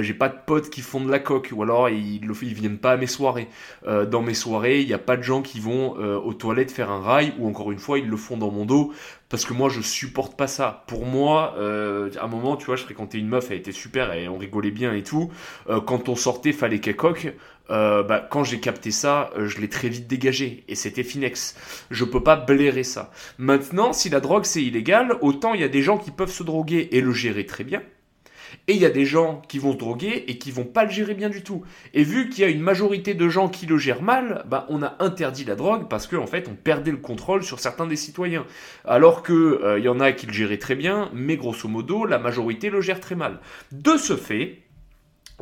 j'ai pas de potes qui font de la coque, ou alors ils, ils viennent pas à mes soirées. Dans mes soirées, il n'y a pas de gens qui vont aux toilettes faire un rail, ou encore une fois, ils le font dans mon dos, parce que moi, je supporte pas ça. Pour moi, euh, à un moment, tu vois, je fréquentais une meuf, elle était super, et on rigolait bien et tout. Euh, quand on sortait, fallait qu'elle coque. Euh, bah, quand j'ai capté ça, je l'ai très vite dégagé, et c'était finex. Je peux pas blairer ça. Maintenant, si la drogue c'est illégal, autant il y a des gens qui peuvent se droguer et le gérer très bien. Et il y a des gens qui vont se droguer et qui vont pas le gérer bien du tout. Et vu qu'il y a une majorité de gens qui le gèrent mal, bah on a interdit la drogue parce qu'en en fait on perdait le contrôle sur certains des citoyens. Alors que euh, y en a qui le géraient très bien, mais grosso modo la majorité le gère très mal. De ce fait,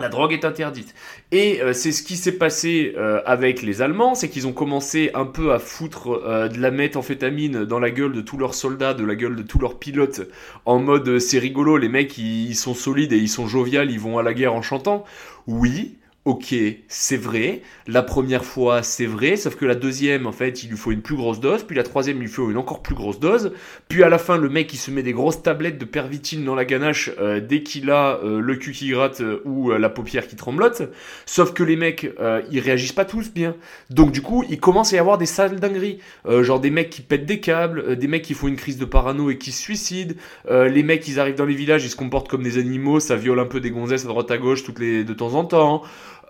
la drogue est interdite. Et euh, c'est ce qui s'est passé euh, avec les Allemands, c'est qu'ils ont commencé un peu à foutre euh, de la méthamphétamine dans la gueule de tous leurs soldats, de la gueule de tous leurs pilotes, en mode euh, c'est rigolo, les mecs ils, ils sont solides et ils sont joviales, ils vont à la guerre en chantant. Oui, ok, c'est vrai. La première fois, c'est vrai, sauf que la deuxième, en fait, il lui faut une plus grosse dose, puis la troisième, il lui faut une encore plus grosse dose, puis à la fin, le mec, il se met des grosses tablettes de pervitine dans la ganache euh, dès qu'il a euh, le cul qui gratte euh, ou euh, la paupière qui tremblote, sauf que les mecs, euh, ils réagissent pas tous bien. Donc du coup, il commence à y avoir des sales dingueries, Euh, genre des mecs qui pètent des câbles, des mecs qui font une crise de parano et qui se suicident, les mecs, ils arrivent dans les villages, ils se comportent comme des animaux, ça viole un peu des gonzesses à droite à gauche toutes les de temps en temps.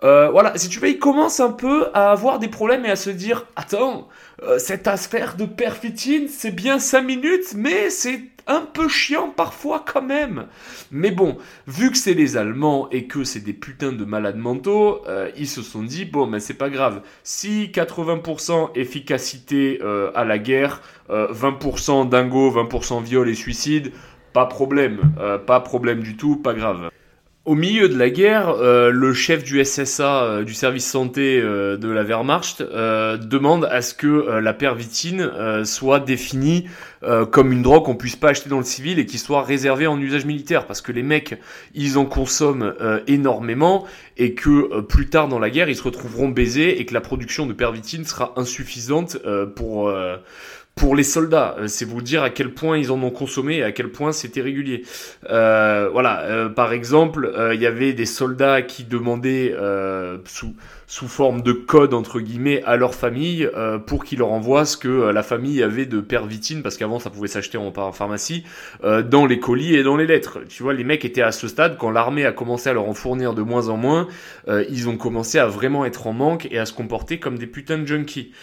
Euh, voilà, si tu veux, il commence un peu à avoir des problèmes et à se dire Attends, euh, cette affaire de perfitine, c'est bien 5 minutes, mais c'est un peu chiant parfois quand même. Mais bon, vu que c'est les Allemands et que c'est des putains de malades mentaux, euh, ils se sont dit Bon, mais c'est pas grave. Si 80% efficacité euh, à la guerre, euh, 20% dingo, 20% viol et suicide, pas problème. Euh, pas problème du tout, pas grave. Au milieu de la guerre, euh, le chef du SSA, euh, du service santé euh, de la Wehrmacht, demande à ce que la pervitine soit définie comme une drogue qu'on puisse pas acheter dans le civil et qui soit réservée en usage militaire, parce que les mecs, ils en consomment énormément et que plus tard dans la guerre, ils se retrouveront baisés et que la production de pervitine sera insuffisante pour pour les soldats. Euh, c'est vous dire à quel point ils en ont consommé et à quel point c'était régulier. Euh, voilà, euh, par exemple, il y avait des soldats qui demandaient sous sous forme de code entre guillemets à leur famille euh, pour qu'ils leur envoient ce que euh, la famille avait de pervitine parce qu'avant ça pouvait s'acheter en, pharmacie euh, dans les colis et dans les lettres. Tu vois, les mecs étaient à ce stade quand l'armée a commencé à leur en fournir de moins en moins, ils ont commencé à vraiment être en manque et à se comporter comme des putains de junkies.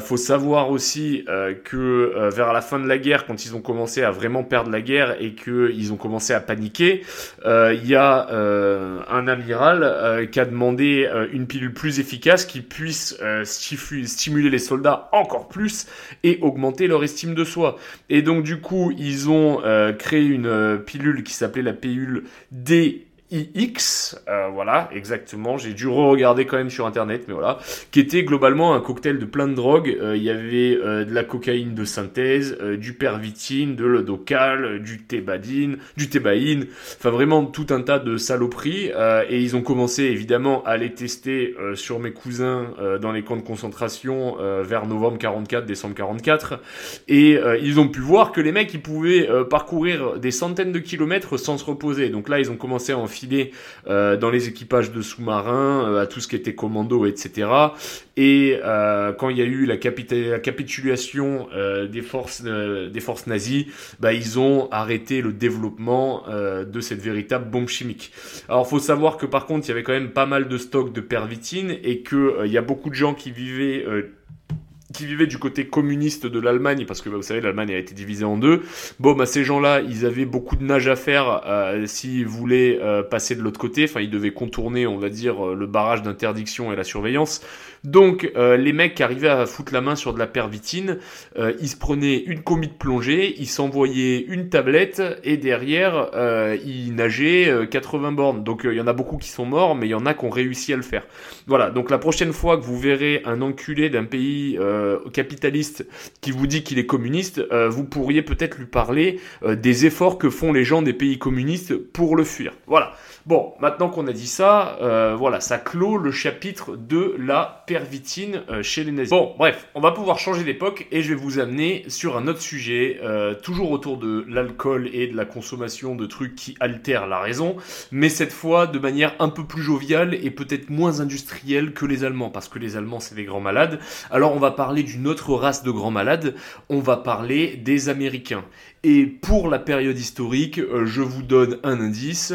faut savoir aussi que vers la fin de la guerre, quand ils ont commencé à vraiment perdre la guerre et que ils ont commencé à paniquer, il y a un amiral qui a demandé une pilule plus efficace qui puisse euh, stimuler les soldats encore plus et augmenter leur estime de soi. Et donc du coup, ils ont euh, créé une euh, pilule qui s'appelait la pilule D IX, euh, voilà, exactement. J'ai dû re-regarder quand même sur internet, mais voilà, qui était globalement un cocktail de plein de drogues. Euh, il y avait euh, de la cocaïne de synthèse, du pervitine, de l'odocal, du tébadine, du thébaïne, enfin vraiment tout un tas de saloperies. et ils ont commencé évidemment à les tester sur mes cousins dans les camps de concentration vers novembre 44, décembre 44, et ils ont pu voir que les mecs ils pouvaient parcourir des centaines de kilomètres sans se reposer. Donc là ils ont commencé à en euh, dans les équipages de sous-marins, euh, à tout ce qui était commando, etc. Et euh, quand il y a eu la, la capitulation des forces des forces nazies, bah, ils ont arrêté le développement de cette véritable bombe chimique. Alors faut savoir que par contre il y avait quand même pas mal de stocks de pervitine et que il y a beaucoup de gens qui vivaient qui vivaient du côté communiste de l'Allemagne, parce que bah, vous savez, l'Allemagne a été divisée en deux. Bon, bah, ces gens-là, ils avaient beaucoup de nage à faire euh, s'ils voulaient euh, passer de l'autre côté. Enfin, ils devaient contourner, on va dire, euh, le barrage d'interdiction et la surveillance. Donc, euh, les mecs qui arrivaient à foutre la main sur de la pervitine, ils se prenaient une commis de plongée, ils s'envoyaient une tablette et derrière, ils nageaient 80 bornes. Donc, il y en a beaucoup qui sont morts, mais il y en a qui ont réussi à le faire. Voilà. Donc, la prochaine fois que vous verrez un enculé d'un pays euh, capitaliste qui vous dit qu'il est communiste, euh, vous pourriez peut-être lui parler euh, des efforts que font les gens des pays communistes pour le fuir. Voilà. Bon, maintenant qu'on a dit ça, voilà, ça clôt le chapitre de la pervitine chez les nazis. Bon, bref, on va pouvoir changer d'époque et je vais vous amener sur un autre sujet, toujours autour de l'alcool et de la consommation de trucs qui altèrent la raison, mais cette fois de manière un peu plus joviale et peut-être moins industrielle que les Allemands, parce que les Allemands c'est des grands malades. Alors on va parler d'une autre race de grands malades, on va parler des Américains. Et pour la période historique, euh, je vous donne un indice.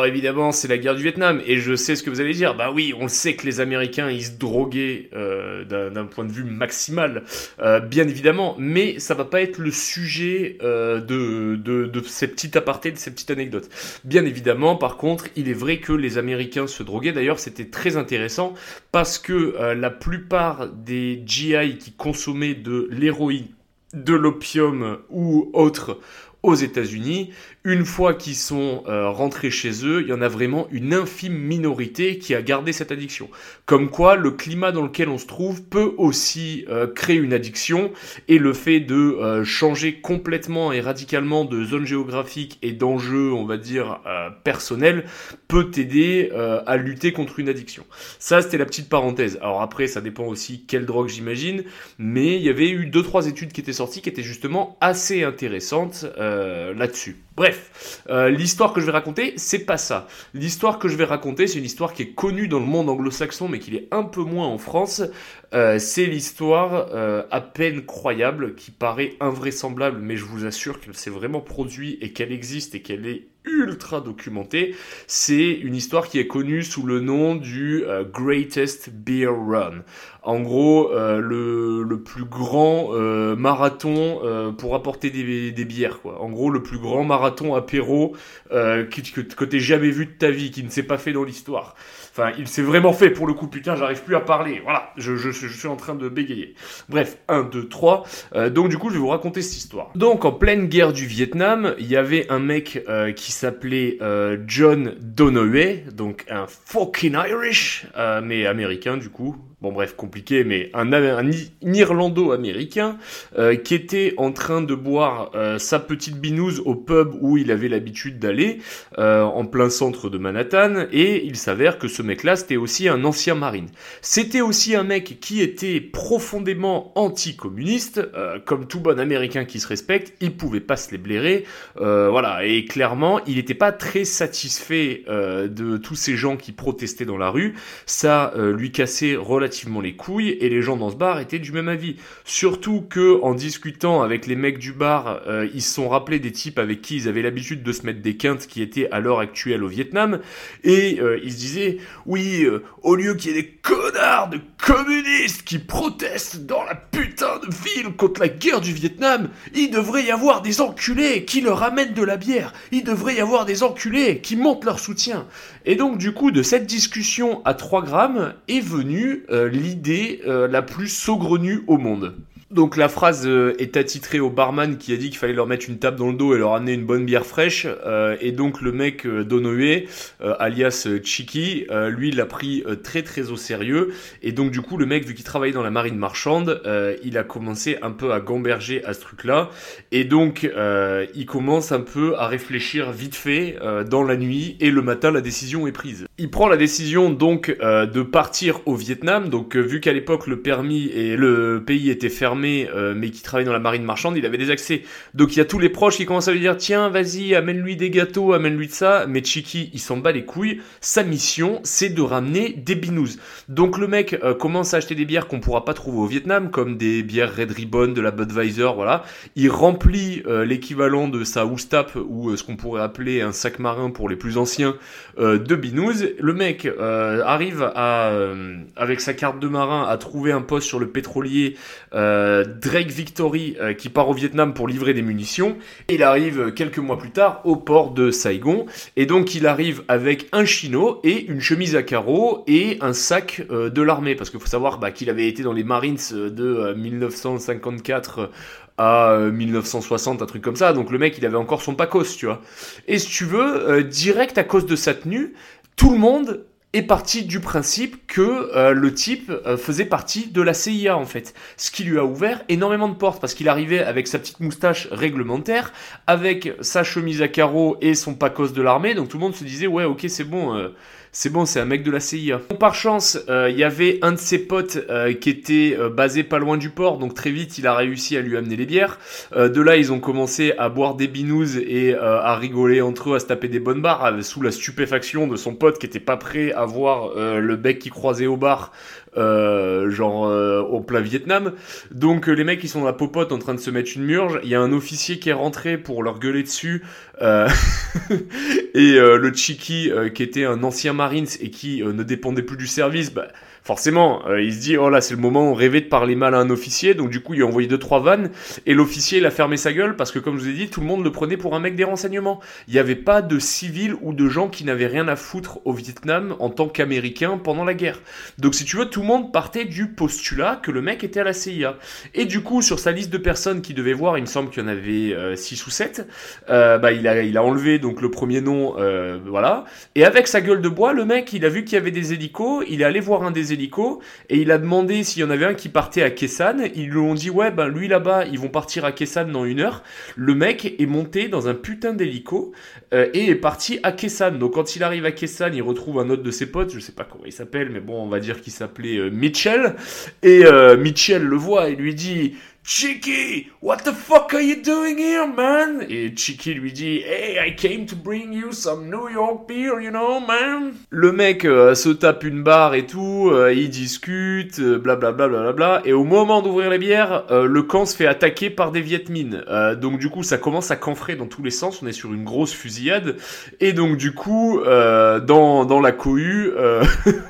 Alors évidemment, c'est la guerre du Vietnam, et je sais ce que vous allez dire. Bah oui, on sait que les Américains, ils se droguaient euh, d'un point de vue maximal, euh, bien évidemment, mais ça va pas être le sujet euh, de, de, de, ces petits apartés, de ces petites anecdotes. Bien évidemment, par contre, il est vrai que les Américains se droguaient. D'ailleurs, c'était très intéressant parce que la plupart des GI qui consommaient de l'héroïne, de l'opium ou autre aux États-Unis une fois qu'ils sont euh, rentrés chez eux, il y en a vraiment une infime minorité qui a gardé cette addiction. Comme quoi, le climat dans lequel on se trouve peut aussi euh, créer une addiction et le fait de euh, changer complètement et radicalement de zone géographique et d'enjeux, on va dire, personnels, peut t'aider à lutter contre une addiction. Ça, c'était la petite parenthèse. Alors après, ça dépend aussi quelle drogue j'imagine, mais il y avait eu deux trois études qui étaient sorties qui étaient justement assez intéressantes là-dessus. Bref, euh, l'histoire que je vais raconter, c'est pas ça. L'histoire que je vais raconter, c'est une histoire qui est connue dans le monde anglo-saxon, mais qui est un peu moins en France. Euh, c'est l'histoire euh, à peine croyable, qui paraît invraisemblable, mais je vous assure qu'elle s'est vraiment produite et qu'elle existe et qu'elle est ultra documentée. C'est une histoire qui est connue sous le nom du Greatest Beer Run. En gros, le, plus grand marathon pour apporter des, des, bières. En gros, le plus grand marathon apéro que, que, que jamais vu de ta vie, qui ne s'est pas fait dans l'histoire. Enfin, il s'est vraiment fait pour le coup, putain, j'arrive plus à parler. Voilà, je, suis en train de bégayer. Bref, 1, 2, 3. donc du coup, je vais vous raconter cette histoire. Donc en pleine guerre du Vietnam, il y avait un mec euh, qui s'appelait euh, John Donohue, donc un fucking Irish, euh, mais américain du coup, bon bref, compliqué, mais un, Irlando-américain euh, qui était en train de boire euh, sa petite binouse au pub où il avait l'habitude d'aller, euh, en plein centre de Manhattan, et il s'avère que ce mec-là, c'était aussi un ancien marine. C'était aussi un mec qui était profondément anticommuniste, comme tout bon américain qui se respecte, il pouvait pas se les blairer, voilà, et clairement, il n'était pas très satisfait de tous ces gens qui protestaient dans la rue, ça lui cassait relativement les couilles et les gens dans ce bar étaient du même avis. Surtout que en discutant avec les mecs du bar, euh, ils se sont rappelés des types avec qui ils avaient l'habitude de se mettre des quintes qui étaient à l'heure actuelle au Vietnam et euh, ils se disaient oui, euh, au lieu qu'il y ait des connards de communistes qui protestent dans la putain de ville contre la guerre du Vietnam, il devrait y avoir des enculés qui leur amènent de la bière. Il devrait y avoir des enculés qui montent leur soutien. Et donc du coup de cette discussion à 3 grammes est venue l'idée euh, la plus saugrenue au monde. Donc la phrase euh, est attitrée au barman qui a dit qu'il fallait leur mettre une table dans le dos et leur amener une bonne bière fraîche. Euh, et donc le mec euh, Donohue, alias Chiki, lui l'a pris très très au sérieux. Et donc du coup le mec, vu qu'il travaillait dans la marine marchande, il a commencé un peu à gamberger à ce truc-là. Et donc il commence un peu à réfléchir vite fait dans la nuit. Et le matin la décision est prise. Il prend la décision donc de partir au Vietnam. Donc vu qu'à l'époque le permis et le pays était fermé euh, mais qui travaille dans la marine marchande, il avait des accès. Donc il y a tous les proches qui commencent à lui dire tiens, vas-y, amène-lui des gâteaux, amène-lui de ça. Mais Chiki, il s'en bat les couilles. Sa mission, c'est de ramener des binous. Donc le mec euh, commence à acheter des bières qu'on pourra pas trouver au Vietnam, comme des bières Red Ribbon, de la Budweiser, voilà. Il remplit euh, l'équivalent de sa Oustap ou ce qu'on pourrait appeler un sac marin pour les plus anciens de binous. Le mec arrive à, avec sa carte de marin, à trouver un poste sur le pétrolier. Drake Victory euh, qui part au Vietnam pour livrer des munitions. Il arrive euh, quelques mois plus tard au port de Saigon. Et donc il arrive avec un chino et une chemise à carreaux et un sac de l'armée. Parce qu'il faut savoir bah, qu'il avait été dans les Marines de 1954 à 1960, un truc comme ça. Donc le mec, il avait encore son pacos, tu vois. Et si tu veux, direct à cause de sa tenue, tout le monde est parti du principe que euh, le type euh, faisait partie de la CIA en fait. Ce qui lui a ouvert énormément de portes parce qu'il arrivait avec sa petite moustache réglementaire, avec sa chemise à carreaux et son pacos de l'armée, donc tout le monde se disait ouais ok c'est bon, euh, c'est bon, c'est un mec de la CIA. par chance, il y avait un de ses potes qui était basé pas loin du port, donc très vite il a réussi à lui amener les bières. de là ils ont commencé à boire des binous et à rigoler entre eux, à se taper des bonnes barres, sous la stupéfaction de son pote qui était pas prêt à voir euh, le bec qui croisait au bar, euh, genre euh, au plat Vietnam. Donc les mecs ils sont dans la popote en train de se mettre une murge. Il y a un officier qui est rentré pour leur gueuler dessus. et le Chiki qui était un ancien Marines et qui ne dépendait plus du service, bah, forcément, euh, il se dit, oh là, c'est le moment où on rêvait de parler mal à un officier, donc du coup, il a envoyé deux, trois vannes, et l'officier, il a fermé sa gueule, parce que comme je vous ai dit, tout le monde le prenait pour un mec des renseignements. Il n'y avait pas de civils ou de gens qui n'avaient rien à foutre au Vietnam en tant qu'Américains pendant la guerre. Donc si tu veux, tout le monde partait du postulat que le mec était à la CIA. Et du coup, sur sa liste de personnes qui devaient voir, il me semble qu'il y en avait 6 euh, ou 7, euh, bah, il, a, il a enlevé donc le premier nom, voilà. Et avec sa gueule de bois, le mec, il a vu qu'il y avait des hélicos, il est allé voir un des et il a demandé s'il y en avait un qui partait à Kessan. Ils lui ont dit ouais ben lui là-bas ils vont partir à Kessan dans une heure. Le mec est monté dans un putain d'hélico euh, et est parti à Kessan. Donc quand il arrive à Kessan, il retrouve un autre de ses potes, je sais pas comment il s'appelle, mais bon on va dire qu'il s'appelait euh, Mitchell. Et euh, Mitchell le voit et lui dit Cheeky, what the fuck are you doing here, man? Et Cheeky lui dit, Hey, I came to bring you some New York beer, you know, man. Le mec euh, se tape une barre et tout, euh, il discute, blablabla, bla, bla, bla, et au moment d'ouvrir les bières, euh, le camp se fait attaquer par des Vietmines. donc du coup, ça commence à canfrer dans tous les sens, on est sur une grosse fusillade, et donc du coup, dans, dans la cohue,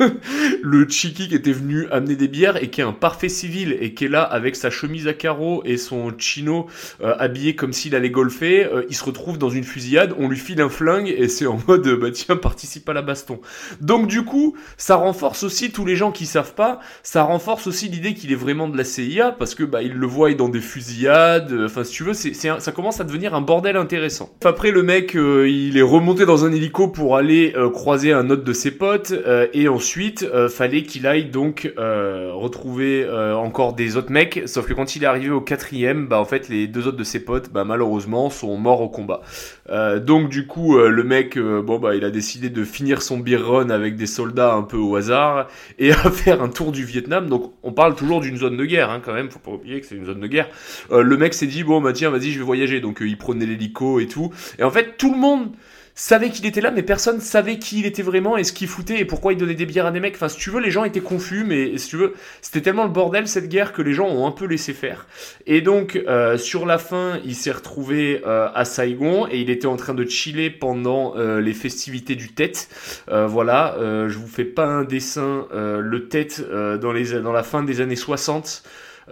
le Cheeky qui était venu amener des bières et qui est un parfait civil et qui est là avec sa chemise à carreaux et son chino euh, habillé comme s'il allait golfer, euh, il se retrouve dans une fusillade, on lui file un flingue et c'est en mode bah tiens participe à la baston. Donc du coup, ça renforce aussi tous les gens qui savent pas, ça renforce aussi l'idée qu'il est vraiment de la CIA parce que bah il le voit dans des fusillades, euh, enfin si tu veux, c'est, ça commence à devenir un bordel intéressant. Après le mec, il est remonté dans un hélico pour aller croiser un autre de ses potes et ensuite fallait qu'il aille donc retrouver encore des autres mecs, sauf que quand il est arrivé au quatrième, bah en fait les deux autres de ses potes, bah malheureusement sont morts au combat. Euh, donc du coup euh, le mec, euh, bon bah il a décidé de finir son beer run avec des soldats un peu au hasard et à faire un tour du Vietnam. Donc on parle toujours d'une zone de guerre hein, quand même, faut pas oublier que c'est une zone de guerre. le mec s'est dit bon bah tiens vas-y je vais voyager, donc il prenait l'hélico et tout. Et en fait tout le monde savait qu'il était là, mais personne savait qui il était vraiment et ce qu'il foutait et pourquoi il donnait des bières à des mecs. Enfin, si tu veux, les gens étaient confus, mais si tu veux, c'était tellement le bordel cette guerre que les gens ont un peu laissé faire. Et donc, euh, sur la fin, il s'est retrouvé euh, à Saigon et il était en train de chiller pendant euh, les festivités du Tête. voilà, je vous fais pas un dessin. le Tête dans les dans la fin des années 60.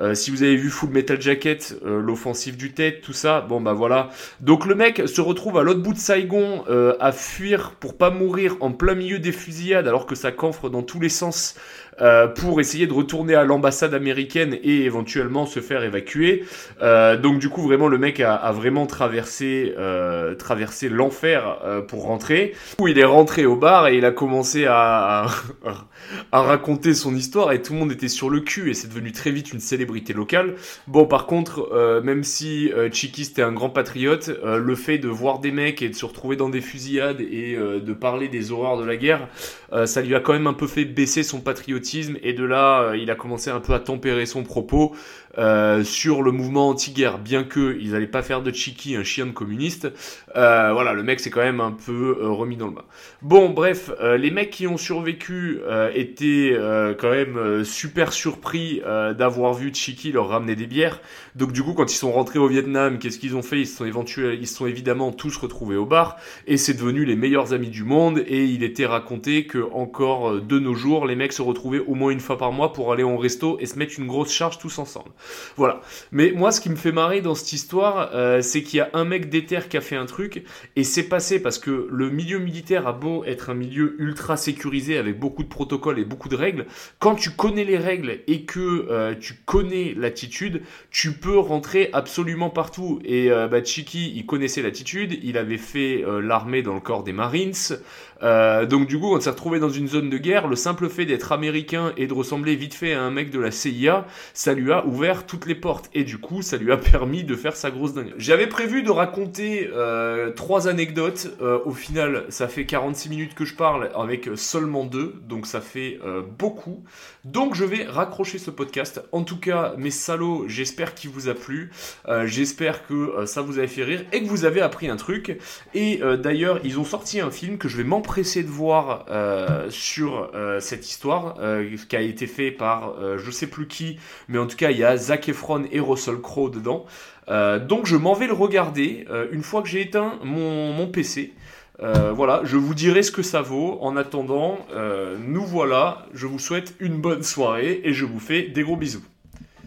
Euh, si vous avez vu Full Metal Jacket, euh, l'offensive du tête, tout ça, bon bah voilà. Donc le mec se retrouve à l'autre bout de Saigon euh, à fuir pour pas mourir en plein milieu des fusillades alors que ça camfre dans tous les sens euh, pour essayer de retourner à l'ambassade américaine et éventuellement se faire évacuer. Euh, donc du coup vraiment le mec a, vraiment traversé euh, traversé l'enfer pour rentrer. Où il est rentré au bar et il a commencé à, à, raconter son histoire et tout le monde était sur le cul et c'est devenu très vite une célébrité locale. Bon par contre même si Chiki était un grand patriote, le fait de voir des mecs et de se retrouver dans des fusillades et de parler des horreurs de la guerre, ça lui a quand même un peu fait baisser son patriotisme et de là, euh, il a commencé un peu à tempérer son propos euh, sur le mouvement anti-guerre, bien que ils n'allaient pas faire de Chiki un chien de communiste. Euh, voilà, le mec s'est quand même un peu remis dans le bain. Bon, bref, les mecs qui ont survécu étaient quand même super surpris d'avoir vu Chiki leur ramener des bières. Donc du coup, quand ils sont rentrés au Vietnam, qu'est-ce qu'ils ont fait? Ils se sont éventuellement, ils sont évidemment tous retrouvés au bar et c'est devenu les meilleurs amis du monde. Et il était raconté que encore de nos jours, les mecs se retrouvaient au moins une fois par mois pour aller au resto et se mettre une grosse charge tous ensemble. Voilà. Mais moi, ce qui me fait marrer dans cette histoire, euh, c'est qu'il y a un mec d'éther qui a fait un truc et c'est passé parce que le milieu militaire a beau être un milieu ultra sécurisé avec beaucoup de protocoles et beaucoup de règles. Quand tu connais les règles et que euh, tu connais l'attitude, tu peux rentrer absolument partout. Et euh, bah, Chiki, il connaissait l'attitude, il avait fait l'armée dans le corps des Marines. Donc du coup, il s'est retrouvé dans une zone de guerre, le simple fait d'être américain et de ressembler vite fait à un mec de la CIA, ça lui a ouvert toutes les portes. Et du coup, ça lui a permis de faire sa grosse dingue. J'avais prévu de raconter euh, trois anecdotes. Euh, au final, ça fait 46 minutes que je parle avec seulement deux. Donc ça fait euh, beaucoup. Donc je vais raccrocher ce podcast. En tout cas, mes salauds, j'espère qu'il vous a plu. j'espère que ça vous a fait rire et que vous avez appris un truc. Et d'ailleurs, ils ont sorti un film que je vais m'empresser de voir sur cette histoire euh, qui a été fait par euh, je sais plus qui, mais en tout cas il y a Zac Efron et Russell Crowe dedans. Euh, donc je m'en vais le regarder une fois que j'ai éteint mon, mon PC. voilà, je vous dirai ce que ça vaut. En attendant, nous voilà. Je vous souhaite une bonne soirée et je vous fais des gros bisous.